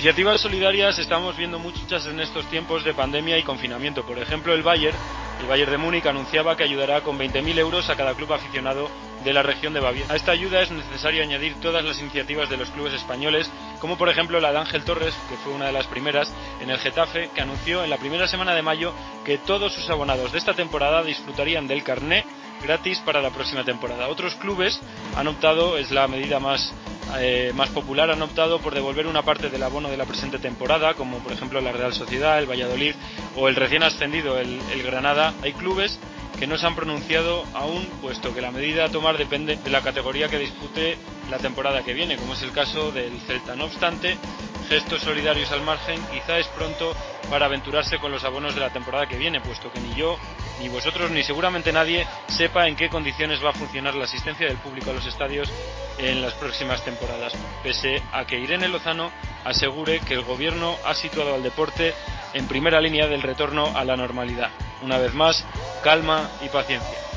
Iniciativas solidarias estamos viendo muchas en estos tiempos de pandemia y confinamiento. Por ejemplo, el Bayern, el Bayern de Múnich anunciaba que ayudará con 20.000 euros a cada club aficionado de la región de Baviera. A esta ayuda es necesario añadir todas las iniciativas de los clubes españoles, como por ejemplo la de Ángel Torres, que fue una de las primeras en el Getafe, que anunció en la primera semana de mayo que todos sus abonados de esta temporada disfrutarían del carné gratis para la próxima temporada. Otros clubes han optado, es la medida más eh, más popular han optado por devolver una parte del abono de la presente temporada, como por ejemplo la Real Sociedad, el Valladolid o el recién ascendido, el, el Granada. Hay clubes que no se han pronunciado aún, puesto que la medida a tomar depende de la categoría que dispute la temporada que viene, como es el caso del Celta. No obstante, gestos solidarios al margen, quizá es pronto para aventurarse con los abonos de la temporada que viene, puesto que ni yo, ni vosotros, ni seguramente nadie sepa en qué condiciones va a funcionar la asistencia del público a los estadios en las próximas temporadas, pese a que Irene Lozano asegure que el gobierno ha situado al deporte en primera línea del retorno a la normalidad. Una vez más, calma y paciencia.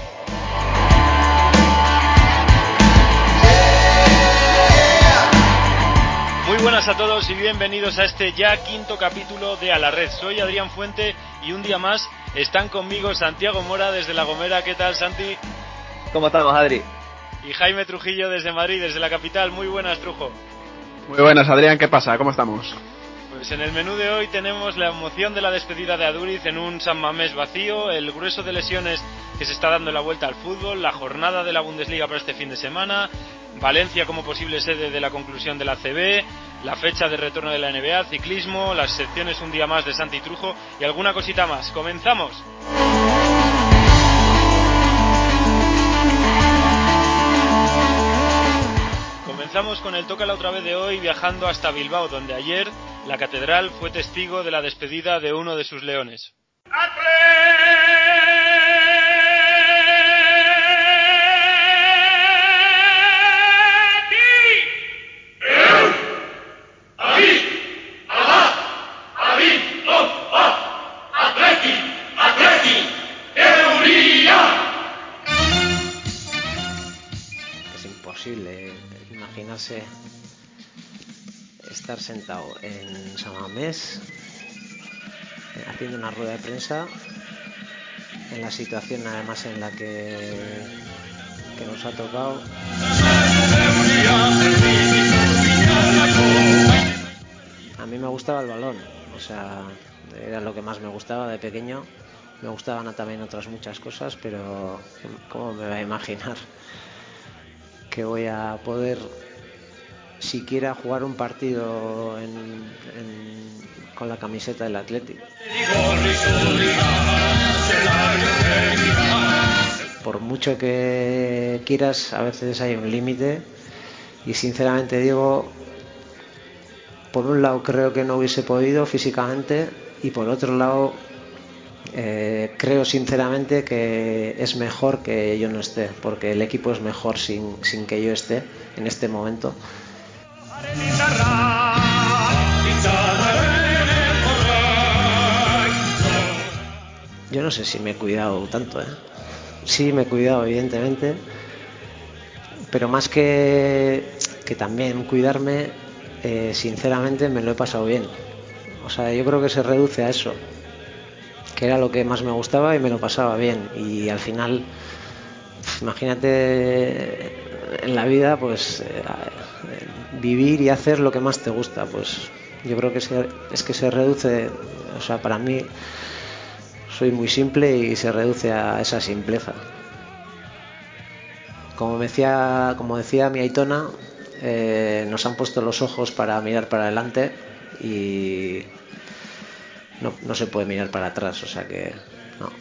Buenas a todos y bienvenidos a este ya quinto capítulo de A la Red. Soy Adrián Fuente y un día más están conmigo Santiago Mora desde La Gomera. ¿Qué tal, Santi? ¿Cómo estamos, Adri? Y Jaime Trujillo desde Madrid, desde la capital. Muy buenas, Trujo. Muy buenas, Adrián. ¿Qué pasa? ¿Cómo estamos? Pues en el menú de hoy tenemos la emoción de la despedida de Aduriz en un San Mamés vacío, el grueso de lesiones que se está dando la vuelta al fútbol, la jornada de la Bundesliga para este fin de semana, Valencia como posible sede de la conclusión de la CB, la fecha de retorno de la NBA, ciclismo, las secciones un día más de Santi Trujo y alguna cosita más. ¡Comenzamos! Comenzamos con el Toca la otra vez de hoy viajando hasta Bilbao, donde ayer la catedral fue testigo de la despedida de uno de sus leones. Es imposible imaginarse estar sentado en San Mamés eh, haciendo una rueda de prensa en la situación además en la que, que nos ha tocado. A mí me gustaba el balón, o sea, era lo que más me gustaba de pequeño. Me gustaban también otras muchas cosas, pero ¿cómo me va a imaginar que voy a poder siquiera jugar un partido con la camiseta del Atlético? Por mucho que quieras, a veces hay un límite y sinceramente digo, por un lado creo que no hubiese podido físicamente y por otro lado eh, creo sinceramente que es mejor que yo no esté, porque el equipo es mejor sin, sin que yo esté en este momento. Yo no sé si me he cuidado tanto, ¿eh? Sí, me he cuidado, evidentemente, pero más que, que también cuidarme, eh, sinceramente me lo he pasado bien. O sea, yo creo que se reduce a eso, que era lo que más me gustaba y me lo pasaba bien. Y al final, imagínate en la vida, pues eh, vivir y hacer lo que más te gusta. Pues yo creo que se, es que se reduce, o sea, para mí soy muy simple y se reduce a esa simpleza. Como decía, como decía mi Aitona, eh, nos han puesto los ojos para mirar para adelante y no, no se puede mirar para atrás, o sea que no.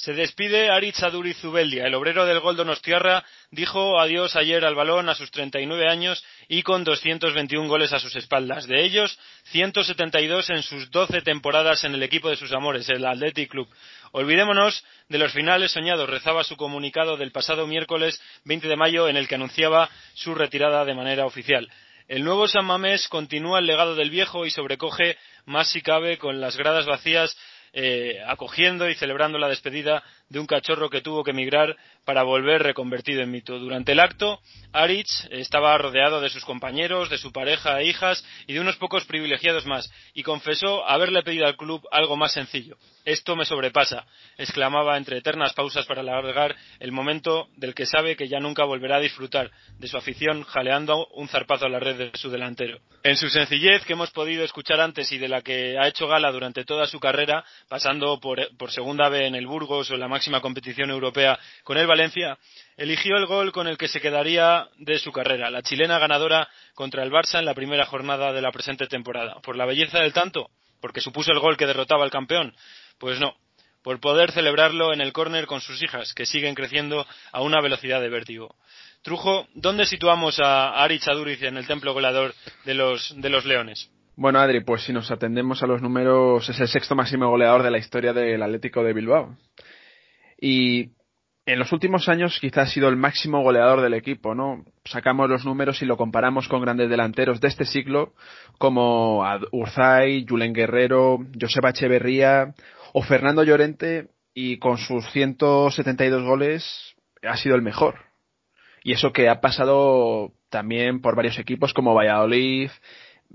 Se despide Aritz Aduri Zubeldia. El obrero del gol Donostiarra dijo adiós ayer al balón a sus 39 años y con 221 goles a sus espaldas. De ellos, 172 en sus 12 temporadas en el equipo de sus amores, el Athletic Club. Olvidémonos de los finales soñados, rezaba su comunicado del pasado miércoles 20 de mayo en el que anunciaba su retirada de manera oficial. El nuevo San Mamés continúa el legado del viejo y sobrecoge más si cabe con las gradas vacías eh, acogiendo y celebrando la despedida de un cachorro que tuvo que emigrar para volver reconvertido en mito. Durante el acto, Aritz estaba rodeado de sus compañeros, de su pareja e hijas y de unos pocos privilegiados más, y confesó haberle pedido al club algo más sencillo. Esto me sobrepasa, exclamaba entre eternas pausas para alargar el momento del que sabe que ya nunca volverá a disfrutar de su afición jaleando un zarpazo a la red de su delantero. En su sencillez que hemos podido escuchar antes y de la que ha hecho gala durante toda su carrera, pasando por, segunda vez en el Burgos o la máxima competición europea con el Valencia, eligió el gol con el que se quedaría de su carrera, la chilena ganadora contra el Barça en la primera jornada de la presente temporada. ¿Por la belleza del tanto? ¿Porque supuso el gol que derrotaba al campeón? Pues no, por poder celebrarlo en el córner con sus hijas, que siguen creciendo a una velocidad de vértigo. Trujo, ¿dónde situamos a Ari Chaduriz en el templo goleador de los, de los Leones? Bueno, Adri, pues si nos atendemos a los números, es el sexto máximo goleador de la historia del Atlético de Bilbao. Y en los últimos años quizás ha sido el máximo goleador del equipo, ¿no? Sacamos los números y lo comparamos con grandes delanteros de este siglo como Urzay, Julen Guerrero, Joseba Echeverría o Fernando Llorente y con sus 172 goles ha sido el mejor. Y eso que ha pasado también por varios equipos como Valladolid,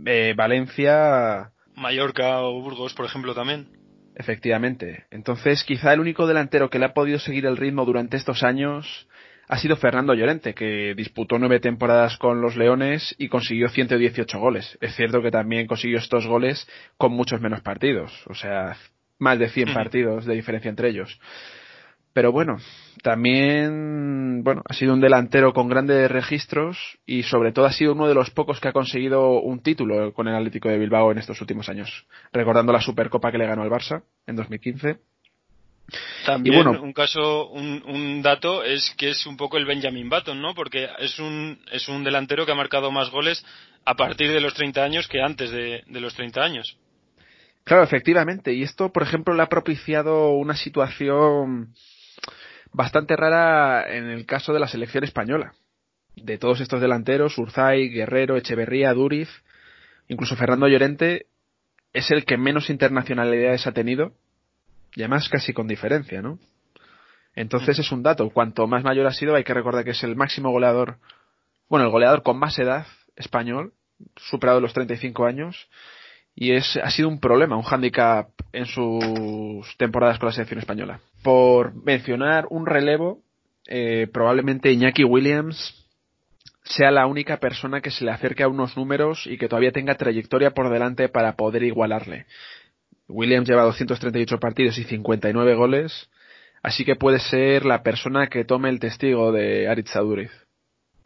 eh, Valencia. Mallorca o Burgos, por ejemplo, también. Efectivamente. Entonces, quizá el único delantero que le ha podido seguir el ritmo durante estos años ha sido Fernando Llorente, que disputó nueve temporadas con los Leones y consiguió 118 goles. Es cierto que también consiguió estos goles con muchos menos partidos, o sea, más de 100 partidos de diferencia entre ellos. Pero bueno, también, bueno, ha sido un delantero con grandes registros y sobre todo ha sido uno de los pocos que ha conseguido un título con el Atlético de Bilbao en estos últimos años. Recordando la Supercopa que le ganó al Barça en 2015. También bueno, un caso, un, dato es que es un poco el Benjamin Button, ¿no? Porque es un, es un delantero que ha marcado más goles a partir de los 30 años que antes de, de los 30 años. Claro, efectivamente. Y esto, por ejemplo, le ha propiciado una situación bastante rara en el caso de la selección española. De todos estos delanteros, Urzay, Guerrero, Echeverría, Duriz, incluso Fernando Llorente, es el que menos internacionalidades ha tenido, y además casi con diferencia, ¿no? Entonces es un dato. Cuanto más mayor ha sido, hay que recordar que es el máximo goleador, bueno, el goleador con más edad español, superado los 35 años, y es, ha sido un problema, un hándicap en sus temporadas con la selección española. Por mencionar un relevo, eh, probablemente Iñaki Williams sea la única persona que se le acerque a unos números y que todavía tenga trayectoria por delante para poder igualarle. Williams lleva 238 partidos y 59 goles, así que puede ser la persona que tome el testigo de Aritz Aduriz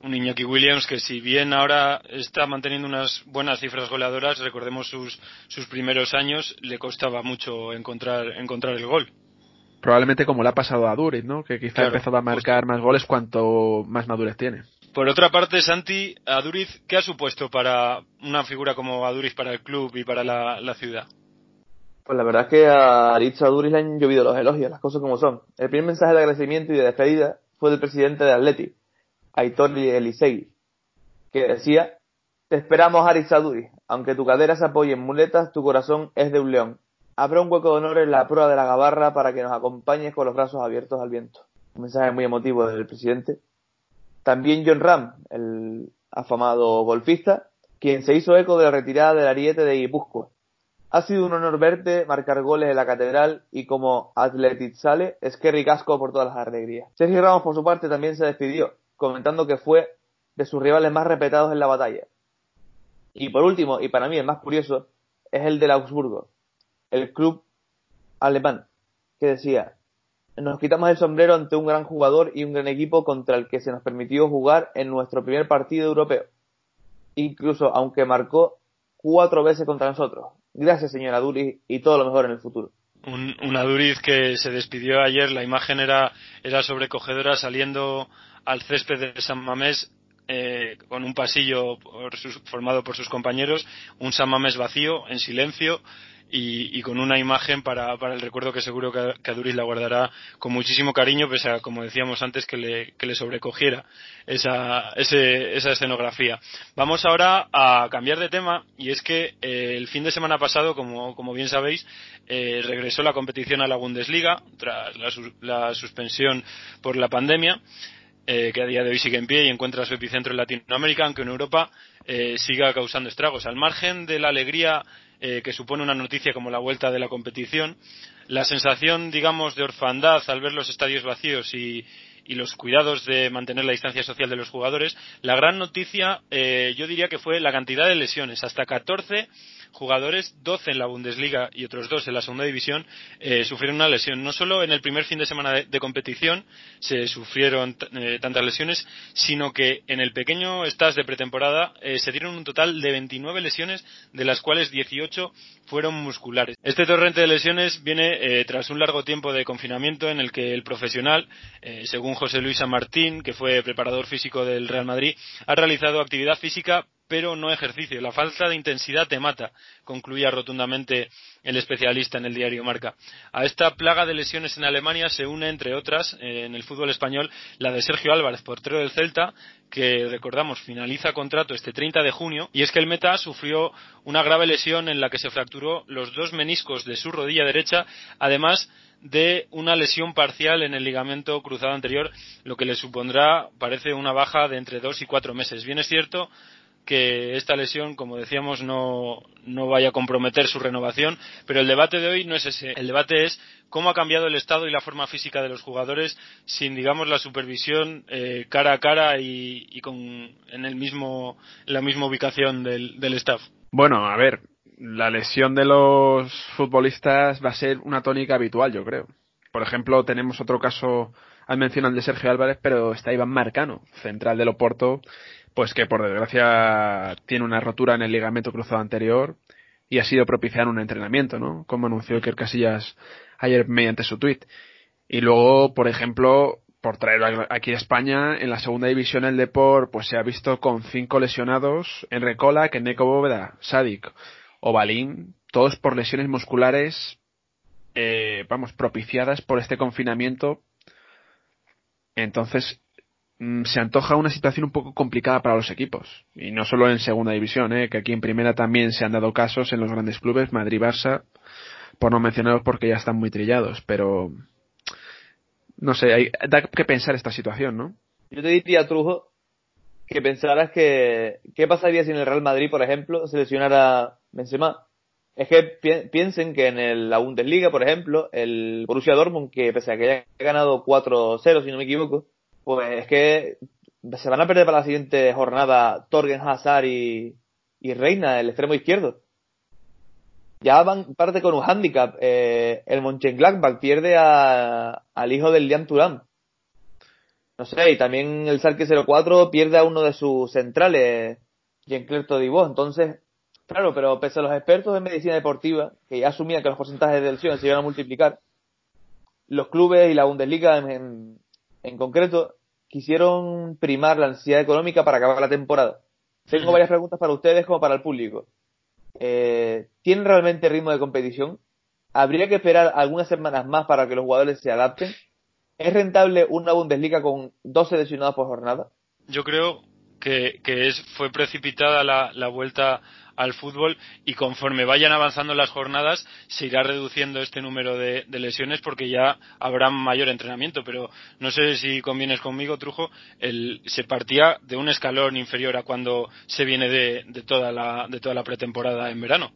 un Iñaki Williams que si bien ahora está manteniendo unas buenas cifras goleadoras, recordemos sus, sus primeros años, le costaba mucho encontrar, encontrar el gol. Probablemente como le ha pasado a Duriz, ¿no? Que quizá ha empezado a marcar más goles cuanto más madurez tiene. Por otra parte, Santi, Aduriz, ¿qué ha supuesto para una figura como Aduriz para el club y para la, ciudad? Pues la verdad es que a Aritz Aduriz le han llovido los elogios, las cosas como son. El primer mensaje de agradecimiento y de despedida fue del presidente de Atleti, Aitor Elisei, que decía, te esperamos Arizaduri, aunque tu cadera se apoye en muletas, tu corazón es de un león. Habrá un hueco de honor en la prueba de la gabarra para que nos acompañes con los brazos abiertos al viento. Un mensaje muy emotivo del presidente. También John Ram, el afamado golfista, quien se hizo eco de la retirada del ariete de Guipúzcoa. Ha sido un honor verte marcar goles en la catedral y como sale es que ricasco por todas las alegrías. Sergio Ramos, por su parte, también se despidió comentando que fue de sus rivales más respetados en la batalla. Y por último, y para mí el más curioso, es el del Augsburgo, el club alemán, que decía, nos quitamos el sombrero ante un gran jugador y un gran equipo contra el que se nos permitió jugar en nuestro primer partido europeo, incluso aunque marcó cuatro veces contra nosotros. Gracias, señora Duri, y todo lo mejor en el futuro. Un, una Duriz que se despidió ayer, la imagen era, era sobrecogedora saliendo al césped de San Mamés eh, con un pasillo formado por sus compañeros, un San Mamés vacío, en silencio, y, con una imagen para, para, el recuerdo que seguro que, que Aduris la guardará con muchísimo cariño, pese a, como decíamos antes, que le, que le sobrecogiera esa, ese, esa escenografía. Vamos ahora a cambiar de tema, y es que eh, el fin de semana pasado, como, como bien sabéis, eh, regresó la competición a la Bundesliga tras la, la suspensión por la pandemia. Eh, que a día de hoy sigue en pie y encuentra su epicentro en Latinoamérica, aunque en Europa eh, siga causando estragos. Al margen de la alegría eh, que supone una noticia como la vuelta de la competición, la sensación, digamos, de orfandad al ver los estadios vacíos y, y los cuidados de mantener la distancia social de los jugadores, la gran noticia eh, yo diría que fue la cantidad de lesiones. Hasta 14 jugadores, 12 en la Bundesliga y otros dos en la segunda división, eh, sufrieron una lesión. No solo en el primer fin de semana de, competición se sufrieron eh, tantas lesiones, sino que en el pequeño stage de pretemporada eh, se dieron un total de 29 lesiones, de las cuales 18 fueron musculares. Este torrente de lesiones viene tras un largo tiempo de confinamiento en el que el profesional, según José Luis San Martín, que fue preparador físico del Real Madrid, ha realizado actividad física pero no ejercicio. La falta de intensidad te mata, concluía rotundamente el especialista en el diario Marca. A esta plaga de lesiones en Alemania se une, entre otras, eh, en el fútbol español, la de Sergio Álvarez, portero del Celta, que recordamos finaliza contrato este 30 de junio, y es que el Meta sufrió una grave lesión en la que se fracturó los dos meniscos de su rodilla derecha, además de una lesión parcial en el ligamento cruzado anterior, lo que le supondrá, parece, una baja de entre dos y cuatro meses. Bien es cierto que esta lesión, como decíamos, no, no vaya a comprometer su renovación, pero el debate de hoy no es ese. El debate es cómo ha cambiado el estado y la forma física de los jugadores sin, digamos, la supervisión eh, cara a cara y, con, en, el mismo, la misma ubicación del, del staff. Bueno, a ver, la lesión de los futbolistas va a ser una tónica habitual, yo creo. Por ejemplo, tenemos otro caso, han mencionado el de Sergio Álvarez, pero está Iván Marcano, central del Oporto, pues que por desgracia tiene una rotura en el ligamento cruzado anterior y ha sido propiciar un entrenamiento, ¿no? Como anunció Iker Casillas ayer mediante su tweet. Y luego, por ejemplo, por traerlo aquí a España, en la segunda división el Deport pues se ha visto con cinco lesionados en Recola, Neko Bóveda, Sadik o Balín, todos por lesiones musculares, eh, vamos, propiciadas por este confinamiento. Entonces, se antoja una situación un poco complicada para los equipos. Y no solo en segunda división, ¿eh? que aquí en primera también se han dado casos en los grandes clubes, Madrid, Barça, por no mencionarlos porque ya están muy trillados, pero no sé, hay, da que pensar esta situación, ¿no? Yo te diría, Trujo, que pensaras que qué pasaría si en el Real Madrid, por ejemplo, se lesionara Benzema. Es que piensen que en el, la Bundesliga, por ejemplo, el Borussia Dortmund, que pese a que haya ganado 4-0, si no me equivoco, pues es que se van a perder para la siguiente jornada Torgen Hazard y, Reina, el extremo izquierdo. Ya van parte con un handicap. Eh, el Mönchengladbach pierde al hijo del Liam Turam. No sé, y también el Salque 04 pierde a uno de sus centrales, Jean-Claire Todibo. Entonces, claro, pero pese a los expertos en medicina deportiva, que ya asumían que los porcentajes de lesiones se iban a multiplicar, los clubes y la Bundesliga en, en concreto quisieron primar la necesidad económica para acabar la temporada. Tengo varias preguntas para ustedes como para el público. Eh, ¿Tienen realmente ritmo de competición? ¿Habría que esperar algunas semanas más para que los jugadores se adapten? ¿Es rentable una Bundesliga con 12 lesionados por jornada? Yo creo que, es, fue precipitada la, la vuelta al fútbol y conforme vayan avanzando las jornadas se irá reduciendo este número de, lesiones porque ya habrá mayor entrenamiento. Pero no sé si convienes conmigo, Trujo, el, se partía de un escalón inferior a cuando se viene de, toda, la, de toda la pretemporada en verano.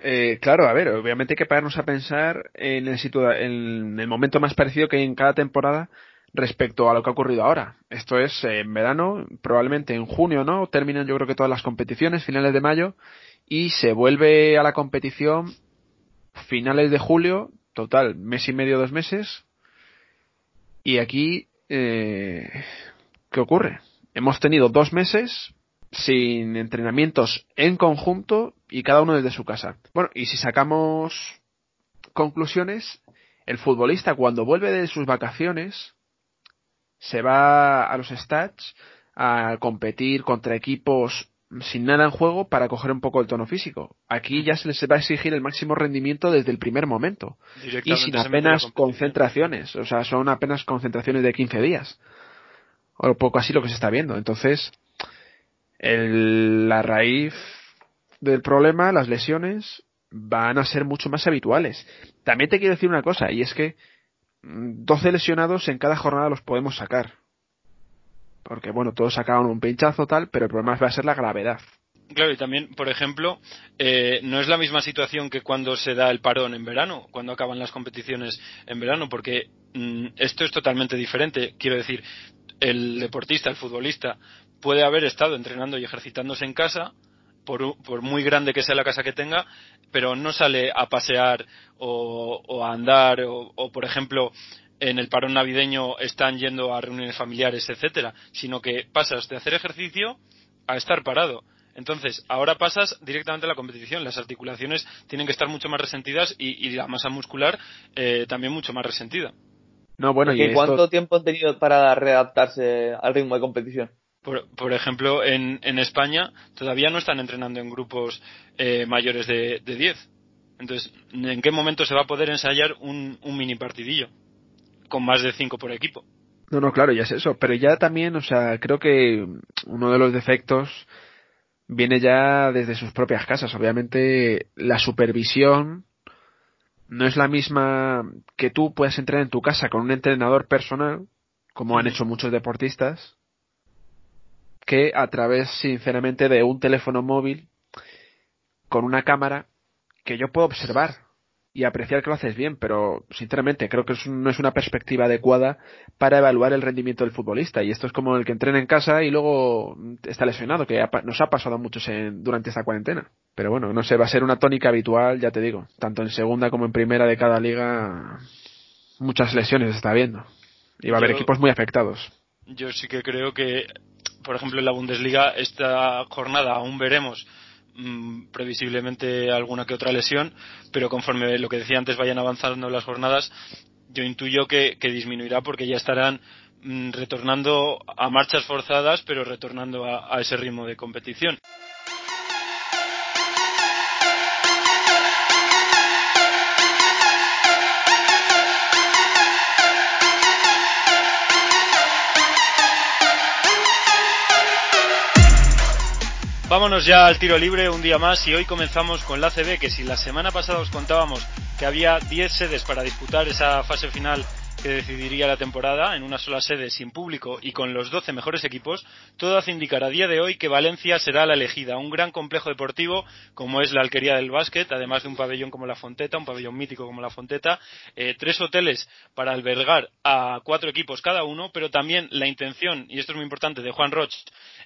Eh, claro, a ver, obviamente hay que pararnos a pensar en el, en el momento más parecido que hay en cada temporada respecto a lo que ha ocurrido ahora. Esto es en verano, probablemente en junio, ¿no? Terminan yo creo que todas las competiciones, finales de mayo, y se vuelve a la competición finales de julio, total, mes y medio, dos meses. Y aquí, eh, ¿qué ocurre? Hemos tenido dos meses sin entrenamientos en conjunto y cada uno desde su casa. Bueno, y si sacamos conclusiones, el futbolista cuando vuelve de sus vacaciones se va a los stats a competir contra equipos sin nada en juego para coger un poco el tono físico. Aquí ya se les va a exigir el máximo rendimiento desde el primer momento. Y sin apenas concentraciones. O sea, son apenas concentraciones de 15 días. O poco así lo que se está viendo. Entonces, el, la raíz del problema, las lesiones, van a ser mucho más habituales. También te quiero decir una cosa, y es que 12 mm, lesionados en cada jornada los podemos sacar. Porque bueno, todos sacaron un pinchazo tal, pero el problema va a ser la gravedad. Claro, y también, por ejemplo, eh, no es la misma situación que cuando se da el parón en verano, cuando acaban las competiciones en verano, porque mm, esto es totalmente diferente. Quiero decir, el deportista, el futbolista, puede haber estado entrenando y ejercitándose en casa, por, por, muy grande que sea la casa que tenga, pero no sale a pasear o, a andar o, o, por ejemplo, en el parón navideño están yendo a reuniones familiares, etcétera, sino que pasas de hacer ejercicio a estar parado. Entonces, ahora pasas directamente a la competición. Las articulaciones tienen que estar mucho más resentidas y, la masa muscular eh, también mucho más resentida. No, bueno, ¿Y cuánto tiempo han tenido para readaptarse al ritmo de competición? Por, ejemplo, en, España todavía no están entrenando en grupos eh, mayores de, 10. Entonces, ¿en qué momento se va a poder ensayar un, un mini partidillo? con más de cinco por equipo. No, no, claro, ya es eso. Pero ya también, o sea, creo que uno de los defectos viene ya desde sus propias casas. Obviamente, la supervisión no es la misma que tú puedas entrar en tu casa con un entrenador personal, como han hecho muchos deportistas, que a través, sinceramente, de un teléfono móvil con una cámara que yo puedo observar y apreciar que lo haces bien, pero sinceramente creo que no es una perspectiva adecuada para evaluar el rendimiento del futbolista. Y esto es como el que entrena en casa y luego está lesionado, que nos ha pasado a muchos durante esta cuarentena. Pero bueno, no sé, va a ser una tónica habitual, ya te digo, tanto en segunda como en primera de cada liga, muchas lesiones está viendo. Y va a haber equipos muy afectados. Yo sí que creo que, por ejemplo, en la Bundesliga, esta jornada aún veremos Mm, previsiblemente alguna que otra lesión, pero conforme lo que decía antes vayan avanzando las jornadas, yo intuyo que, disminuirá porque ya estarán mm, retornando a marchas forzadas, pero retornando a ese ritmo de competición. Vámonos ya al tiro libre un día más y hoy comenzamos con la CB que si la semana pasada os contábamos que había 10 sedes para disputar esa fase final que decidiría la temporada en una sola sede sin público y con los 12 mejores equipos, todo hace indicar a día de hoy que Valencia será la elegida, un gran complejo deportivo como es la Alquería del Básquet, además de un pabellón como la Fonteta, un pabellón mítico como la Fonteta, eh, tres hoteles para albergar a cuatro equipos cada uno, pero también la intención, y esto es muy importante, de Juan Roch,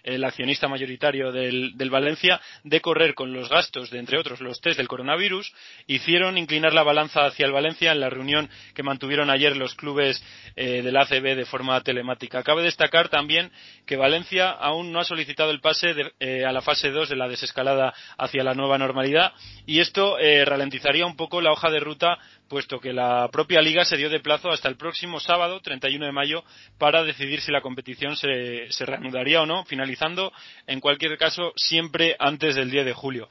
el accionista mayoritario del, del Valencia, de correr con los gastos de, entre otros, los test del coronavirus, hicieron inclinar la balanza hacia el Valencia en la reunión que mantuvieron ayer los clubes eh, del ACB de forma telemática. Cabe destacar también que Valencia aún no ha solicitado el pase eh, a la fase 2 de la desescalada hacia la nueva normalidad y esto eh, ralentizaría un poco la hoja de ruta puesto que la propia liga se dio de plazo hasta el próximo sábado, 31 de mayo, para decidir si la competición se, se reanudaría o no, finalizando, en cualquier caso, siempre antes del 10 de julio.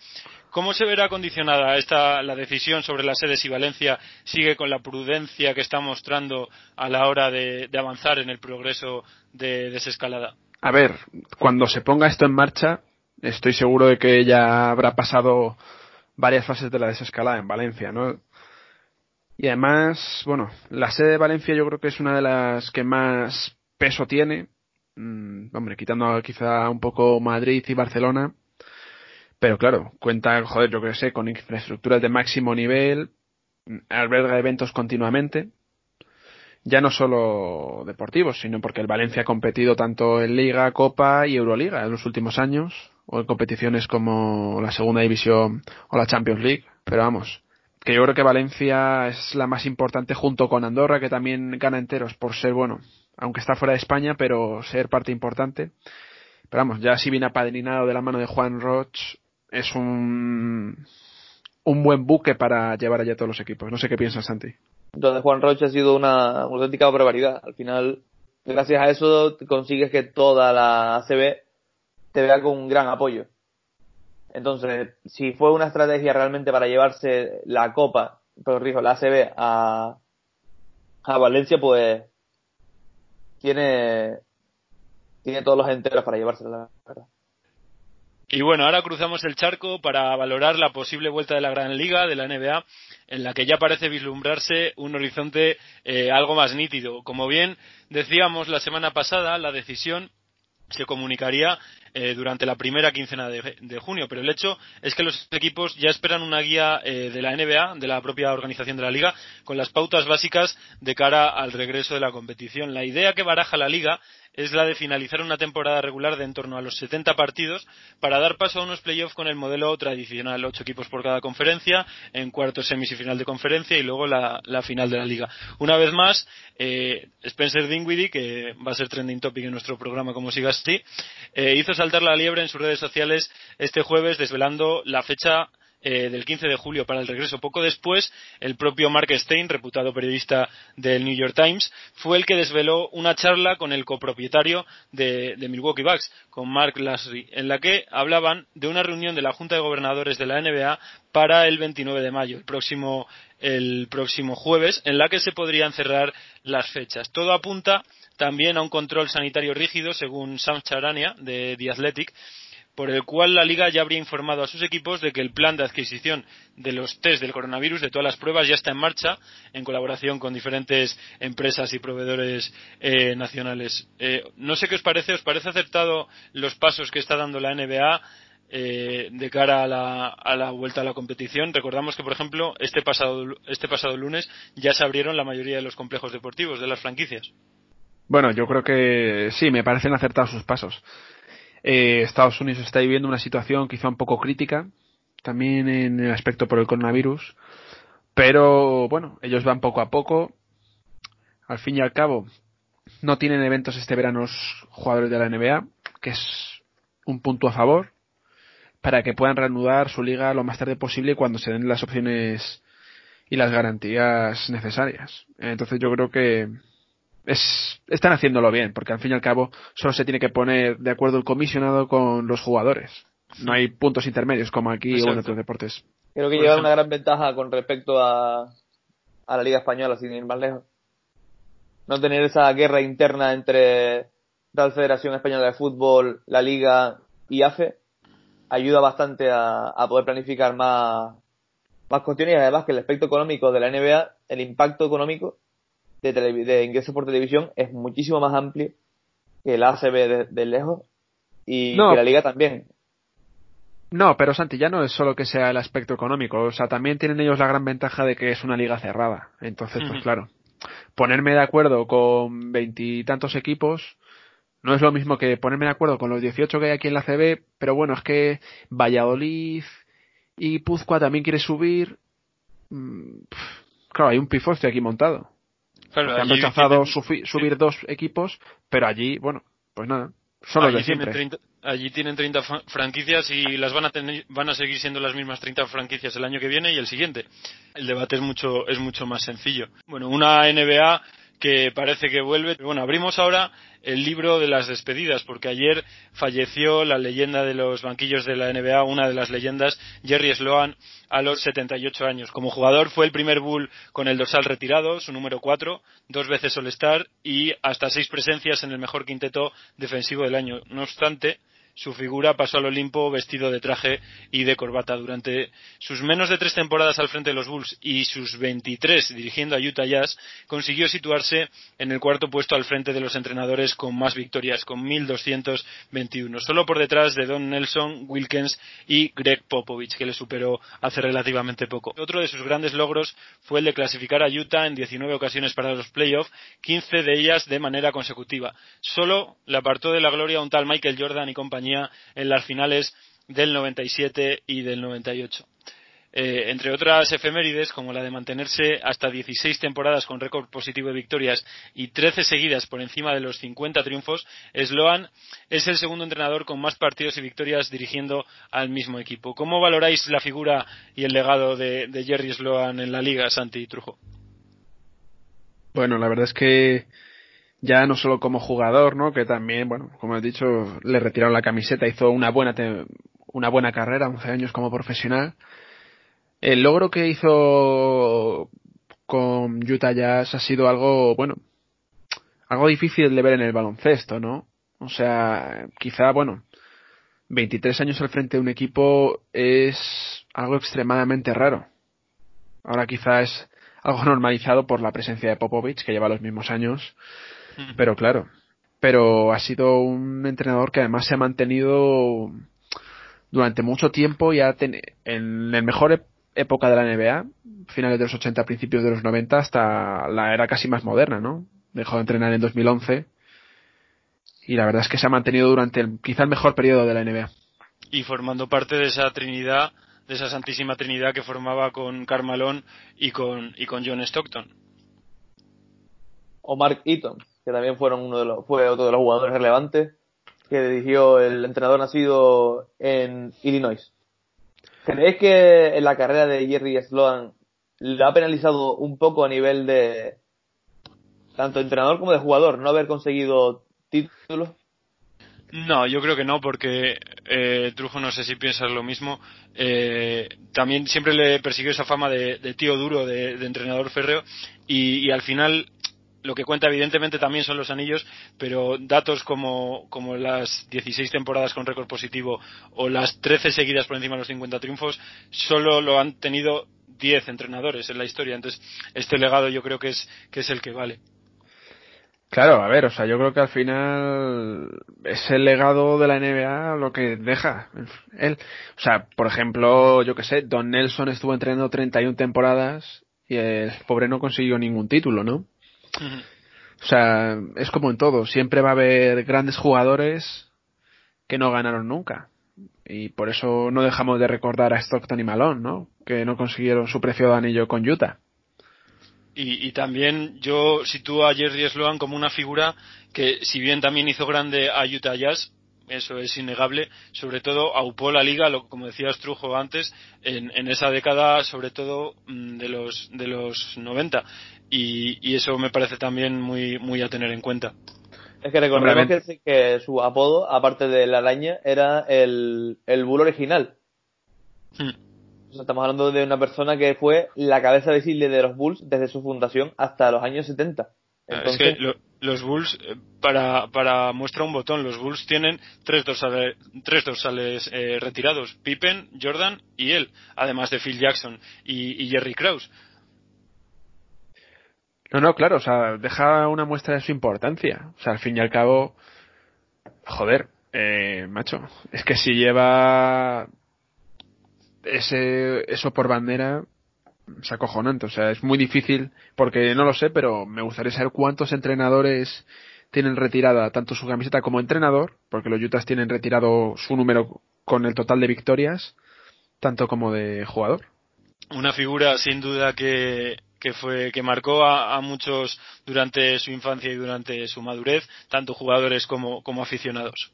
¿Cómo se verá condicionada esta, la decisión sobre las sedes si Valencia sigue con la prudencia que está mostrando a la hora de, avanzar en el progreso de desescalada? A ver, cuando se ponga esto en marcha, estoy seguro de que ya habrá pasado varias fases de la desescalada en Valencia, ¿no? Y además, bueno, la sede de Valencia yo creo que es una de las que más peso tiene. Mm, hombre, quitando quizá un poco Madrid y Barcelona. Pero claro, cuenta, joder, yo que sé, con infraestructuras de máximo nivel, alberga eventos continuamente, ya no solo deportivos, sino porque el Valencia ha competido tanto en Liga, Copa y Euroliga en los últimos años, o en competiciones como la Segunda División o la Champions League, pero vamos, que yo creo que Valencia es la más importante junto con Andorra, que también gana enteros por ser, bueno, aunque está fuera de España, pero ser parte importante. Pero vamos, ya si viene apadrinado de la mano de Juan Roch, es un un buen buque para llevar allá todos los equipos. No sé qué piensas, Santi. Entonces Juan Roche ha sido una, auténtica barbaridad. Al final, gracias a eso consigues que toda la ACB te vea con un gran apoyo. Entonces, si fue una estrategia realmente para llevarse la Copa, pero rijo, la ACB a, a Valencia, pues tiene, tiene todos los enteros para llevársela, la verdad. Y bueno, ahora cruzamos el charco para valorar la posible vuelta de la Gran Liga de la NBA, en la que ya parece vislumbrarse un horizonte eh, algo más nítido. Como bien decíamos la semana pasada, la decisión se comunicaría eh, durante la primera quincena de, junio, pero el hecho es que los equipos ya esperan una guía eh, de la NBA, de la propia organización de la liga, con las pautas básicas de cara al regreso de la competición. La idea que baraja la liga es la de finalizar una temporada regular de en torno a los 70 partidos para dar paso a unos playoffs con el modelo tradicional, ocho equipos por cada conferencia, en cuartos, semis y final de conferencia y luego la, final de la liga. Una vez más, eh, Spencer Dinwiddie, que va a ser trending topic en nuestro programa como siga así, eh, hizo saltar la liebre en sus redes sociales este jueves desvelando la fecha eh, del 15 de julio para el regreso. Poco después, el propio Mark Stein, reputado periodista del New York Times, fue el que desveló una charla con el copropietario de, Milwaukee Bucks, con Mark Lasry, en la que hablaban de una reunión de la Junta de Gobernadores de la NBA para el 29 de mayo, el próximo, el próximo jueves, en la que se podrían cerrar las fechas. Todo apunta también a un control sanitario rígido, según Sam Charania, de The Athletic, por el cual la liga ya habría informado a sus equipos de que el plan de adquisición de los test del coronavirus, de todas las pruebas, ya está en marcha en colaboración con diferentes empresas y proveedores eh, nacionales. Eh, no sé qué os parece, ¿os parece acertado los pasos que está dando la NBA eh, de cara a la, a la, vuelta a la competición? Recordamos que, por ejemplo, este pasado, este pasado lunes ya se abrieron la mayoría de los complejos deportivos de las franquicias. Bueno, yo creo que sí, me parecen acertados sus pasos. Eh, Estados Unidos está viviendo una situación quizá un poco crítica, también en el aspecto por el coronavirus, pero bueno, ellos van poco a poco. Al fin y al cabo, no tienen eventos este verano los jugadores de la NBA, que es un punto a favor, para que puedan reanudar su liga lo más tarde posible cuando se den las opciones y las garantías necesarias. Entonces yo creo que es, están haciéndolo bien, porque al fin y al cabo solo se tiene que poner de acuerdo el comisionado con los jugadores. No hay puntos intermedios como aquí o en otros deportes. Creo que lleva una gran ventaja con respecto a, a la Liga Española, sin ir más lejos. No tener esa guerra interna entre la Federación Española de Fútbol, la Liga y AFE ayuda bastante a, a poder planificar más, más cuestiones y además que el aspecto económico de la NBA, el impacto económico de, de ingresos por televisión es muchísimo más amplio que el ACB de, lejos y que la liga también. No, pero Santi, ya no es solo que sea el aspecto económico, o sea, también tienen ellos la gran ventaja de que es una liga cerrada. Entonces, pues claro, ponerme de acuerdo con veintitantos equipos no es lo mismo que ponerme de acuerdo con los 18 que hay aquí en la CB, pero bueno, es que Valladolid y Puzcoa también quiere subir. Mm, claro, hay un pifostio aquí montado han rechazado subir dos equipos, pero allí, bueno, pues nada, solo allí de siempre. Tienen 30, allí tienen 30 franquicias y las van a tener, van a seguir siendo las mismas 30 franquicias el año que viene y el siguiente. El debate es mucho, es mucho más sencillo. Bueno, una NBA que parece que vuelve. Bueno, abrimos ahora el libro de las despedidas, porque ayer falleció la leyenda de los banquillos de la NBA, una de las leyendas, Jerry Sloan, a los 78 años. Como jugador fue el primer Bull con el dorsal retirado, su número 4, dos veces All-Star y hasta seis presencias en el mejor quinteto defensivo del año. No obstante, su figura pasó al Olimpo vestido de traje y de corbata. Durante sus menos de tres temporadas al frente de los Bulls y sus 23 dirigiendo a Utah Jazz, consiguió situarse en el cuarto puesto al frente de los entrenadores con más victorias, con 1.221, solo por detrás de Don Nelson, Wilkins y Greg Popovich, que le superó hace relativamente poco. Otro de sus grandes logros fue el de clasificar a Utah en 19 ocasiones para los playoffs, 15 de ellas de manera consecutiva. Solo le apartó de la gloria un tal Michael Jordan y compañía en las finales del 97 y del 98. eh, entre otras efemérides, como la de mantenerse hasta 16 temporadas con récord positivo de victorias y 13 seguidas por encima de los 50 triunfos, Sloan es el segundo entrenador con más partidos y victorias dirigiendo al mismo equipo. ¿Cómo valoráis la figura y el legado de, Jerry Sloan en la liga, Santi Trujo? Bueno, la verdad es que ya no solo como jugador, ¿no? Que también, bueno, como he dicho, le retiraron la camiseta, hizo una buena una buena carrera, 11 años como profesional, el logro que hizo con Utah Jazz ha sido algo, bueno, algo difícil de ver en el baloncesto, ¿no? O sea, quizá, bueno, 23 años al frente de un equipo es algo extremadamente raro. Ahora quizá es algo normalizado por la presencia de Popovich, que lleva los mismos años, pero claro, pero ha sido un entrenador que además se ha mantenido durante mucho tiempo y ha en el mejor época de la NBA, finales de los 80, principios de los 90, hasta la era casi más moderna, ¿no? Dejó de entrenar en 2011 y la verdad es que se ha mantenido durante el, quizá el mejor periodo de la NBA. Y formando parte de esa trinidad, de esa santísima trinidad que formaba con Carmalón y con, y con John Stockton. O Mark Eaton, que también fueron uno de los, fue otro de los jugadores relevantes que dirigió el entrenador nacido en Illinois. ¿Crees que en la carrera de Jerry Sloan le ha penalizado un poco a nivel de tanto entrenador como de jugador no haber conseguido títulos? No, yo creo que no, porque eh, Trujo no sé si piensas lo mismo. Eh, también siempre le persiguió esa fama de, tío duro, de, entrenador férreo, y, al final lo que cuenta evidentemente también son los anillos, pero datos como, como las 16 temporadas con récord positivo o las 13 seguidas por encima de los 50 triunfos, solo lo han tenido 10 entrenadores en la historia. Entonces, este legado yo creo que es, que es el que vale. Claro, a ver, o sea, yo creo que al final es el legado de la NBA lo que deja él. O sea, por ejemplo, yo que sé, Don Nelson estuvo entrenando 31 temporadas y el pobre no consiguió ningún título, ¿no? O sea, es como en todo, siempre va a haber grandes jugadores que no ganaron nunca. Y por eso no dejamos de recordar a Stockton y Malone, ¿no? Que no consiguieron su preciado anillo con Utah. Y, también yo sitúo a Jerry Sloan como una figura que, si bien también hizo grande a Utah Jazz, eso es innegable, sobre todo aupó la liga, lo, como decía Trujo antes, en, en, esa década, sobre todo mm, de los, de los 90 y, eso me parece también muy, muy a tener en cuenta. Es que recordemos que, su apodo, aparte de la araña, era el, el bull original. Hmm. estamos hablando de una persona que fue la cabeza visible de los Bulls desde su fundación hasta los años 70. Es que los Bulls, eh, para, para muestra un botón, los Bulls tienen tres dorsales, tres dorsales eh, retirados, Pippen, Jordan y él, además de Phil Jackson y, y Jerry Krause. No, no, claro, o sea, deja una muestra de su importancia. O sea, al fin y al cabo, joder, eh, macho, es que si lleva ese, eso por bandera, es acojonante. O sea, es muy difícil, porque no lo sé, pero me gustaría saber cuántos entrenadores tienen retirada tanto su camiseta como entrenador, porque los Utahs tienen retirado su número con el total de victorias, tanto como de jugador. Una figura sin duda que que fue que marcó a, muchos durante su infancia y durante su madurez, tanto jugadores como, aficionados.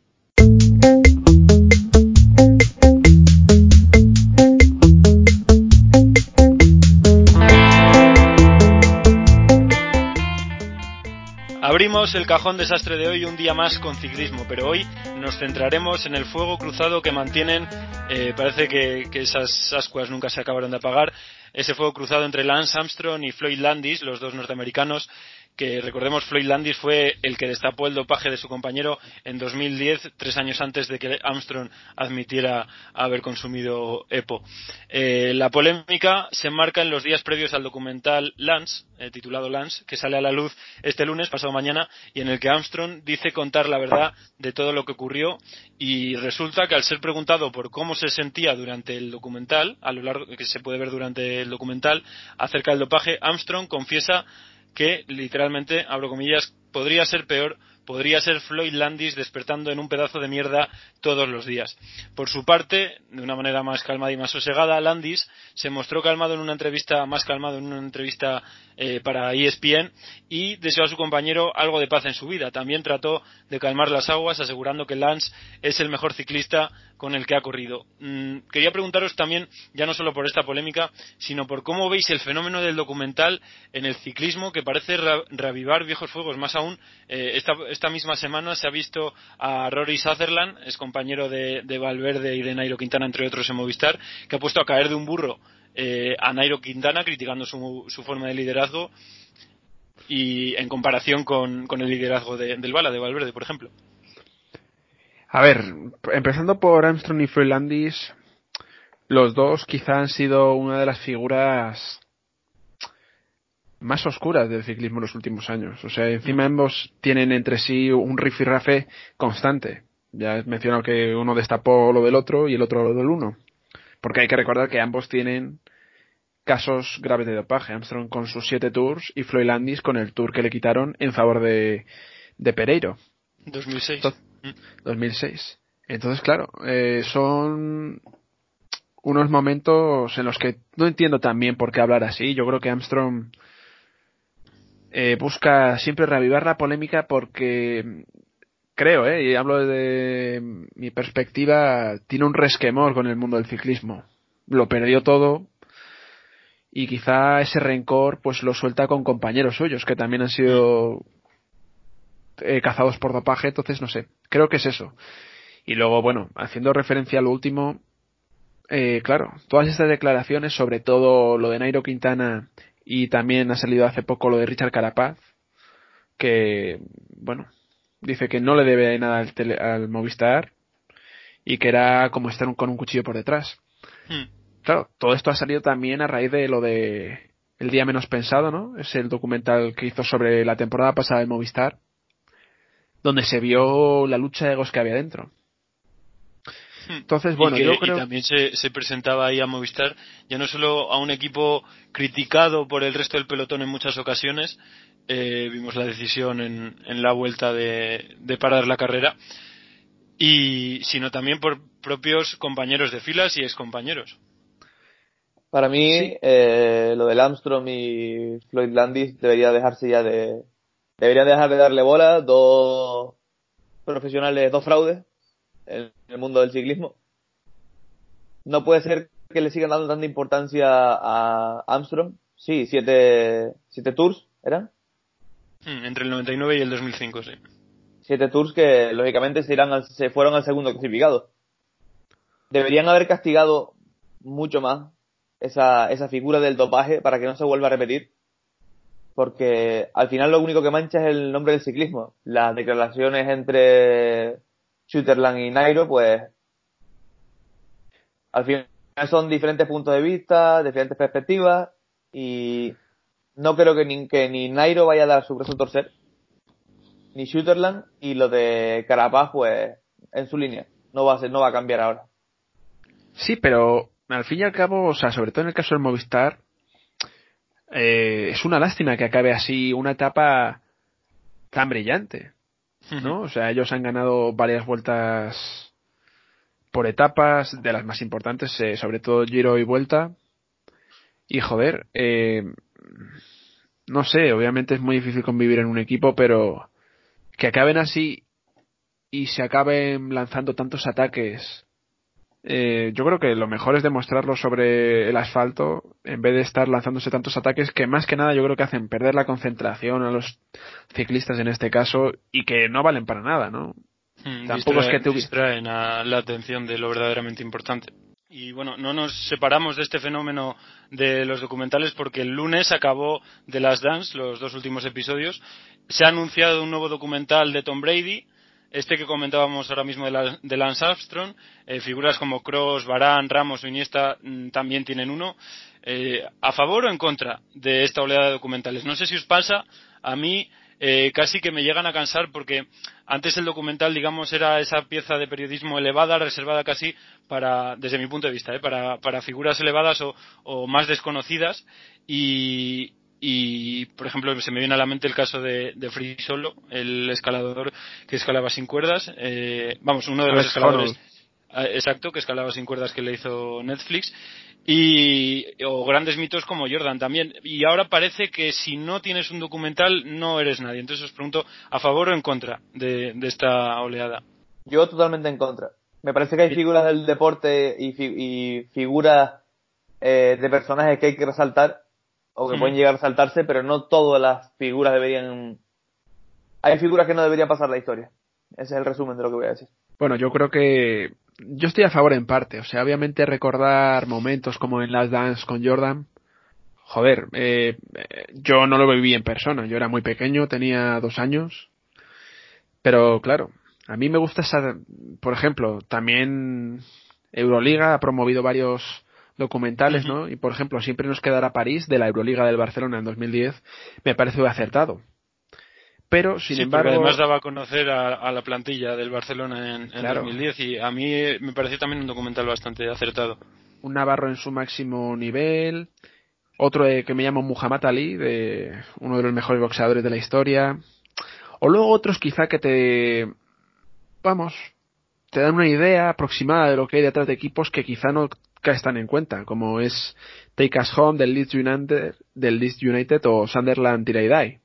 Abrimos el cajón desastre de hoy un día más con ciclismo, pero hoy nos centraremos en el fuego cruzado que mantienen, eh, parece que, que, esas ascuas nunca se acabaron de apagar, ese fuego cruzado entre Lance Armstrong y Floyd Landis, los dos norteamericanos, que recordemos Floyd Landis fue el que destapó el dopaje de su compañero en 2010, tres años antes de que Armstrong admitiera haber consumido EPO. Eh, la polémica se enmarca en los días previos al documental Lance, eh, titulado Lance, que sale a la luz este lunes, pasado mañana, y en el que Armstrong dice contar la verdad de todo lo que ocurrió y resulta que al ser preguntado por cómo se sentía durante el documental, a lo largo que se puede ver durante el documental acerca del dopaje, Armstrong confiesa que literalmente, abro comillas, podría ser peor podría ser Floyd Landis despertando en un pedazo de mierda todos los días. Por su parte, de una manera más calmada y más sosegada, Landis se mostró calmado en una entrevista, más calmado en una entrevista eh, para ESPN y deseó a su compañero algo de paz en su vida. También trató de calmar las aguas, asegurando que Lance es el mejor ciclista con el que ha corrido. Mm, quería preguntaros también, ya no solo por esta polémica, sino por cómo veis el fenómeno del documental en el ciclismo que parece reavivar viejos fuegos. Más aún, eh, esta, misma semana se ha visto a Rory Sutherland, es compañero de, Valverde y de Nairo Quintana, entre otros en Movistar, que ha puesto a caer de un burro eh, a Nairo Quintana criticando su, forma de liderazgo y en comparación con, el liderazgo del Bala, de Valverde, por ejemplo. A ver, empezando por Armstrong y Freelandis, los dos quizá han sido una de las figuras más oscuras del ciclismo en los últimos años. O sea, encima ambos tienen entre sí un rifirrafe constante. Ya he mencionado que uno destapó lo del otro y el otro lo del uno. Porque hay que recordar que ambos tienen casos graves de dopaje. Armstrong con sus siete tours y Floyd Landis con el tour que le quitaron en favor de, de Pereiro. 2006. 2006. Entonces, claro, eh, son unos momentos en los que no entiendo también por qué hablar así. Yo creo que Armstrong eh, busca siempre reavivar la polémica porque creo, eh, y hablo de mi perspectiva, tiene un resquemor con el mundo del ciclismo. Lo perdió todo y quizá ese rencor pues lo suelta con compañeros suyos que también han sido cazados por dopaje, entonces no sé, creo que es eso. Y luego, bueno, haciendo referencia a lo último, eh, claro, todas estas declaraciones, sobre todo lo de Nairo Quintana y también ha salido hace poco lo de Richard Carapaz, que, bueno, dice que no le debe nada al, Movistar y que era como estar con un cuchillo por detrás. Hmm. Claro, todo esto ha salido también a raíz de lo de El Día Menos Pensado, ¿no? Es el documental que hizo sobre la temporada pasada de Movistar donde se vio la lucha de egos que había dentro. Hmm. Entonces, bueno, yo creo... Y también se, presentaba ahí a Movistar, ya no solo a un equipo criticado por el resto del pelotón en muchas ocasiones, eh, vimos la decisión en, en la vuelta de, parar la carrera, y sino también por propios compañeros de filas y excompañeros. Para mí, eh, lo del Armstrong y Floyd Landis debería dejarse ya de, Deberían dejar de darle bola, dos profesionales, dos fraudes en el mundo del ciclismo. No puede ser que le sigan dando tanta importancia a Armstrong. Sí, siete, siete tours, ¿eran? Hmm, entre el 99 y el 2005, sí. Siete tours que lógicamente se, irán se fueron al segundo clasificado. Deberían haber castigado mucho más esa, esa figura del dopaje para que no se vuelva a repetir porque al final lo único que mancha es el nombre del ciclismo. Las declaraciones entre Shooterland y Nairo, pues al final son diferentes puntos de vista, diferentes perspectivas y no creo que ni, que ni Nairo vaya a dar su brazo a torcer, ni Shooterland y lo de Carapaz, pues en su línea. No va a ser, no va a cambiar ahora. Sí, pero al fin y al cabo, o sea, sobre todo en el caso del Movistar, eh, es una lástima que acabe así una etapa tan brillante, ¿no? O sea, ellos han ganado varias vueltas por etapas, de las más importantes, eh, sobre todo Giro y Vuelta. Y joder, eh, no sé, obviamente es muy difícil convivir en un equipo, pero que acaben así y se acaben lanzando tantos ataques eh, yo creo que lo mejor es demostrarlo sobre el asfalto en vez de estar lanzándose tantos ataques que más que nada yo creo que hacen perder la concentración a los ciclistas en este caso y que no valen para nada, ¿no? Hmm, Tampoco es que te distraen la atención de lo verdaderamente importante. Y bueno, no nos separamos de este fenómeno de los documentales porque el lunes acabó The Last Dance, los dos últimos episodios. Se ha anunciado un nuevo documental de Tom Brady este que comentábamos ahora mismo de, Lance Armstrong, eh, figuras como Cross, Barán, Ramos Iniesta mm, también tienen uno. Eh, ¿A favor o en contra de esta oleada de documentales? No sé si os pasa, a mí eh, casi que me llegan a cansar porque antes el documental, digamos, era esa pieza de periodismo elevada, reservada casi para, desde mi punto de vista, para, figuras elevadas o, o más desconocidas y, y por ejemplo se me viene a la mente el caso de, de Free Solo, el escalador que escalaba sin cuerdas, eh, vamos, uno de los escaladores ah, exacto que escalaba sin cuerdas que le hizo Netflix y o grandes mitos como Jordan también. Y ahora parece que si no tienes un documental no eres nadie. Entonces os pregunto a favor o en contra de, esta oleada yo totalmente en contra. Me parece que hay figuras del deporte y, figuras eh, de personajes que hay que resaltar o que pueden llegar a saltarse pero no todas las figuras deberían hay figuras que no deberían pasar la historia ese es el resumen de lo que voy a decir bueno yo creo que yo estoy a favor en parte. O sea, obviamente recordar momentos como en Last Dance con Jordan. Joder, eh, yo no lo viví en persona. Yo era muy pequeño, tenía dos años. Pero claro, a mí me gusta esa. Por ejemplo, también Euroliga ha promovido varios documentales, ¿no? Y por ejemplo, siempre nos quedará París de la Euroliga del Barcelona en 2010. Me parece acertado pero sin embargo además daba a conocer a, la plantilla del Barcelona en, 2010 y a mí me pareció también un documental bastante acertado un Navarro en su máximo nivel otro que me llamo Muhammad Ali de uno de los mejores boxeadores de la historia o luego otros quizá que te vamos te dan una idea aproximada de lo que hay detrás de equipos que quizá no están en cuenta como es Take Us Home del Leeds United del Leeds United o Sunderland Tiraidai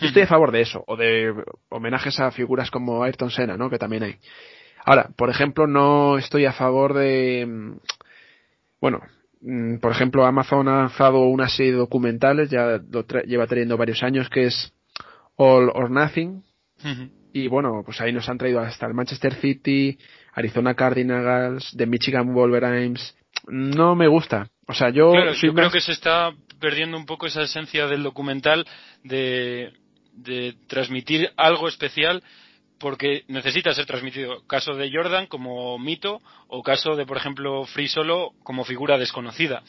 estoy a favor de eso, o de homenajes a figuras como Ayrton Senna, ¿no? Que también hay. Ahora, por ejemplo, no estoy a favor de. Mm, bueno, mm, por ejemplo, Amazon ha lanzado una serie de documentales, ya lo lleva trayendo varios años, que es All or Nothing. Y bueno, pues ahí nos han traído hasta el Manchester City, Arizona Cardinals, de Michigan Wolverines. No me gusta. O sea, yo. yo creo que se está perdiendo un poco esa esencia del documental de de transmitir algo especial porque necesita ser transmitido. Caso de Jordan como mito o caso de, por ejemplo, Free Solo como figura desconocida.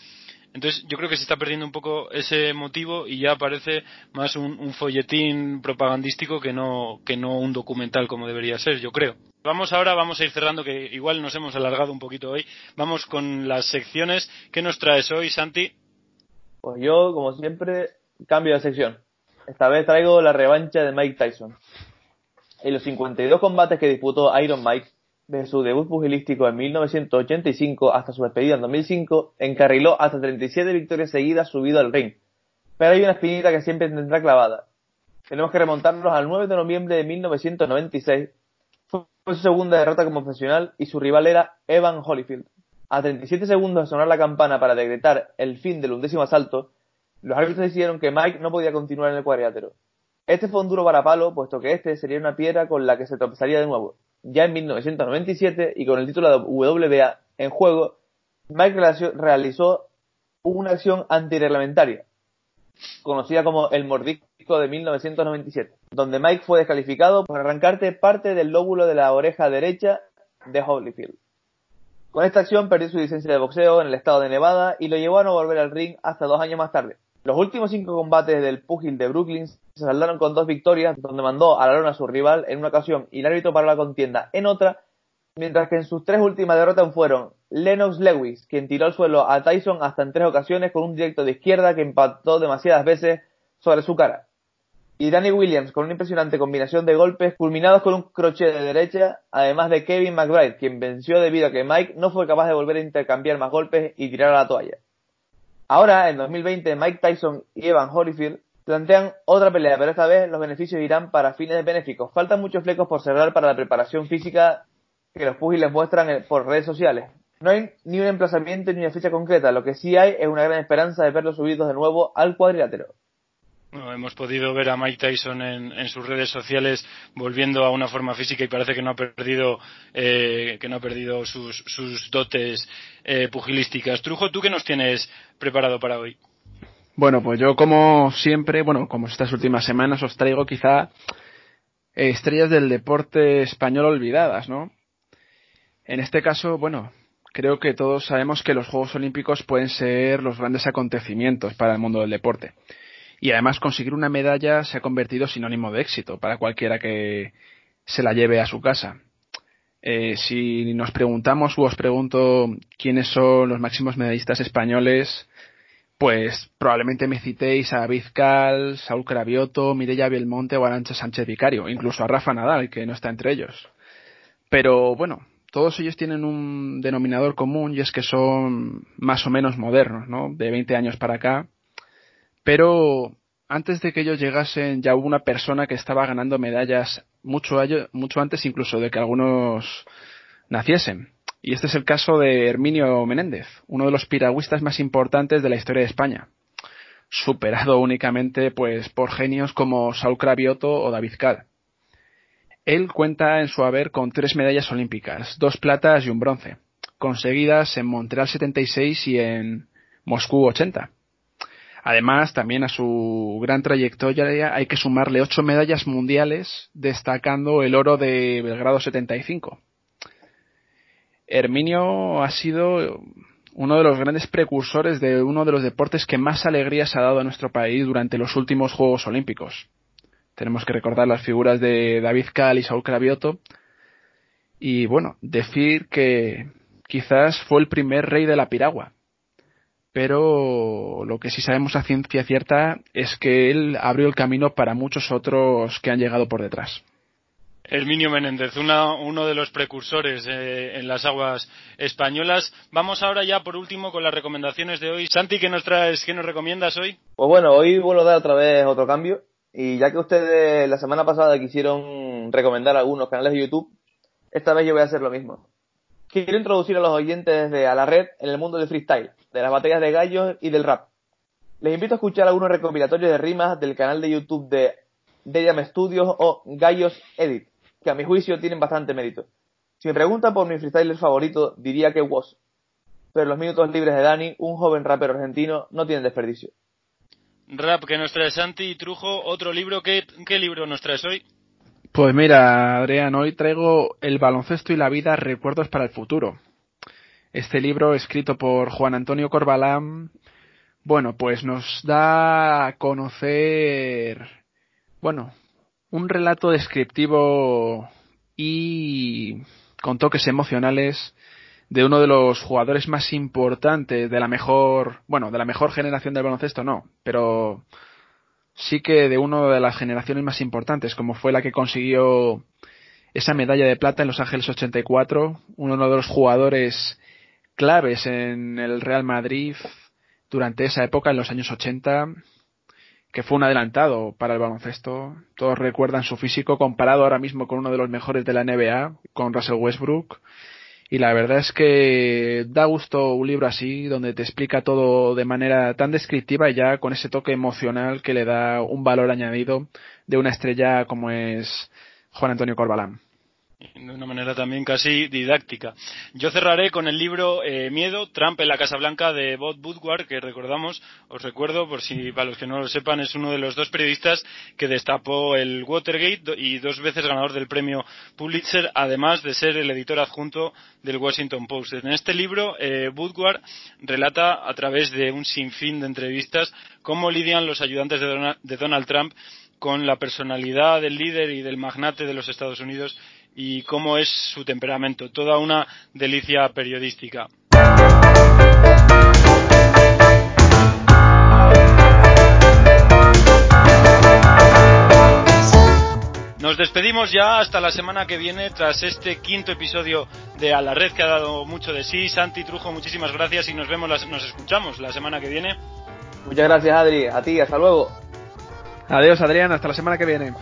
Entonces yo creo que se está perdiendo un poco ese motivo y ya parece más un, folletín propagandístico que no, que no un documental como debería ser, yo creo. Vamos ahora, vamos a ir cerrando, que igual nos hemos alargado un poquito hoy. Vamos con las secciones. ¿Qué nos traes hoy, Santi? Pues yo, como siempre, cambio de sección. Esta vez traigo la revancha de Mike Tyson. En los 52 combates que disputó Iron Mike, desde su debut pugilístico en 1985 hasta su despedida en 2005, encarriló hasta 37 victorias seguidas subido al ring. Pero hay una espinita que siempre tendrá clavada. Tenemos que remontarnos al 9 de noviembre de 1996. Fue su segunda derrota como profesional y su rival era Evan Holyfield. A 37 segundos de sonar la campana para decretar el fin del undécimo asalto, los árbitros decidieron que Mike no podía continuar en el cuadrilátero. Este fue un duro varapalo, puesto que este sería una piedra con la que se tropezaría de nuevo. Ya en 1997, y con el título de WBA en juego, Mike realizó una acción antirreglamentaria, conocida como el mordisco de 1997, donde Mike fue descalificado por arrancarte parte del lóbulo de la oreja derecha de Holyfield. Con esta acción perdió su licencia de boxeo en el estado de Nevada y lo llevó a no volver al ring hasta dos años más tarde. Los últimos cinco combates del pugil de Brooklyn se saldaron con dos victorias, donde mandó a la lona a su rival en una ocasión y el árbitro para la contienda en otra, mientras que en sus tres últimas derrotas fueron Lennox Lewis, quien tiró al suelo a Tyson hasta en tres ocasiones con un directo de izquierda que impactó demasiadas veces sobre su cara, y Danny Williams con una impresionante combinación de golpes culminados con un crochet de derecha, además de Kevin McBride, quien venció debido a que Mike no fue capaz de volver a intercambiar más golpes y tirar a la toalla. Ahora, en 2020, Mike Tyson y Evan Holyfield plantean otra pelea, pero esta vez los beneficios irán para fines benéficos. Faltan muchos flecos por cerrar para la preparación física que los pugiles muestran por redes sociales. No hay ni un emplazamiento ni una fecha concreta, lo que sí hay es una gran esperanza de verlos subidos de nuevo al cuadrilátero hemos podido ver a Mike Tyson en, sus redes sociales volviendo a una forma física y parece que no ha perdido eh, que no ha perdido sus, dotes eh, pugilísticas. Trujo, ¿tú qué nos tienes preparado para hoy? Bueno, pues yo como siempre, bueno, como estas últimas semanas os traigo quizá estrellas del deporte español olvidadas, ¿no? En este caso, bueno, creo que todos sabemos que los Juegos Olímpicos pueden ser los grandes acontecimientos para el mundo del deporte y además conseguir una medalla se ha convertido sinónimo de éxito para cualquiera que se la lleve a su casa. Eh, si nos preguntamos o os pregunto quiénes son los máximos medallistas españoles, pues probablemente me citéis a Vizcal, Saúl Cravioto, Mireia Belmonte o Arancha Sánchez Vicario, incluso a Rafa Nadal, que no está entre ellos. Pero bueno, todos ellos tienen un denominador común y es que son más o menos modernos, ¿no? De 20 años para acá. Pero antes de que ellos llegasen ya hubo una persona que estaba ganando medallas mucho, mucho antes incluso de que algunos naciesen. Y este es el caso de Herminio Menéndez, uno de los piragüistas más importantes de la historia de España, superado únicamente pues por genios como Saúl Cravioto o David Cal. Él cuenta en su haber con tres medallas olímpicas, dos platas y un bronce, conseguidas en Montreal 76 y en Moscú 80. Además, también a su gran trayectoria hay que sumarle ocho medallas mundiales, destacando el oro de Belgrado 75. Herminio ha sido uno de los grandes precursores de uno de los deportes que más alegrías ha dado a nuestro país durante los últimos Juegos Olímpicos. Tenemos que recordar las figuras de David Cal y Saúl Cravioto. Y bueno, decir que quizás fue el primer rey de la piragua. Pero lo que sí sabemos a ciencia cierta es que él abrió el camino para muchos otros que han llegado por detrás. Herminio Menéndez, uno de los precursores eh, en las aguas españolas. Vamos ahora ya por último con las recomendaciones de hoy. Santi, ¿qué nos traes, qué nos recomiendas hoy? Pues bueno, hoy vuelvo a dar otra vez otro cambio. Y ya que ustedes la semana pasada quisieron recomendar algunos canales de YouTube, esta vez yo voy a hacer lo mismo. Quiero introducir a los oyentes de A la Red en el mundo del freestyle, de las batallas de gallos y del rap. Les invito a escuchar algunos recopilatorios de rimas del canal de YouTube de Deyam Studios o Gallos Edit que a mi juicio tienen bastante mérito. Si me preguntan por mi freestyler favorito, diría que Was. Pero los minutos libres de Dani, un joven rapero argentino, no tienen desperdicio. Rap que nos trae Santi y Trujo, otro libro, ¿qué, qué libro nos traes hoy? Pues mira, Adrián, hoy traigo El baloncesto y la vida, recuerdos para el futuro. Este libro, escrito por Juan Antonio Corbalán, bueno, pues nos da a conocer, bueno, un relato descriptivo y con toques emocionales de uno de los jugadores más importantes de la mejor, bueno, de la mejor generación del baloncesto no, pero sí que de una de las generaciones más importantes, como fue la que consiguió esa medalla de plata en Los Ángeles 84, uno de los jugadores claves en el Real Madrid durante esa época, en los años 80, que fue un adelantado para el baloncesto. Todos recuerdan su físico comparado ahora mismo con uno de los mejores de la NBA, con Russell Westbrook. Y la verdad es que da gusto un libro así, donde te explica todo de manera tan descriptiva y ya con ese toque emocional que le da un valor añadido de una estrella como es Juan Antonio Corbalán de una manera también casi didáctica. Yo cerraré con el libro eh, Miedo, Trump en la Casa Blanca de Bob Woodward, que recordamos, os recuerdo, por si para los que no lo sepan, es uno de los dos periodistas que destapó el Watergate y dos veces ganador del premio Pulitzer, además de ser el editor adjunto del Washington Post. En este libro, eh, Woodward relata a través de un sinfín de entrevistas cómo lidian los ayudantes de Donald Trump con la personalidad del líder y del magnate de los Estados Unidos y cómo es su temperamento. Toda una delicia periodística. Nos despedimos ya hasta la semana que viene tras este quinto episodio de A la Red que ha dado mucho de sí. Santi Trujo, muchísimas gracias y nos vemos, nos escuchamos la semana que viene. Muchas gracias Adri, a ti, hasta luego. Adiós Adrián, hasta la semana que viene.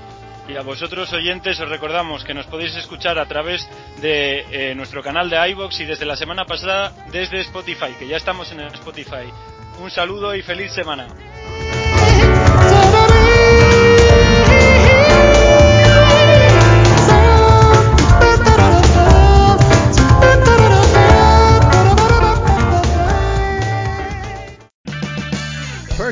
Y a vosotros oyentes os recordamos que nos podéis escuchar a través de eh, nuestro canal de iBox y desde la semana pasada desde Spotify, que ya estamos en Spotify. Un saludo y feliz semana.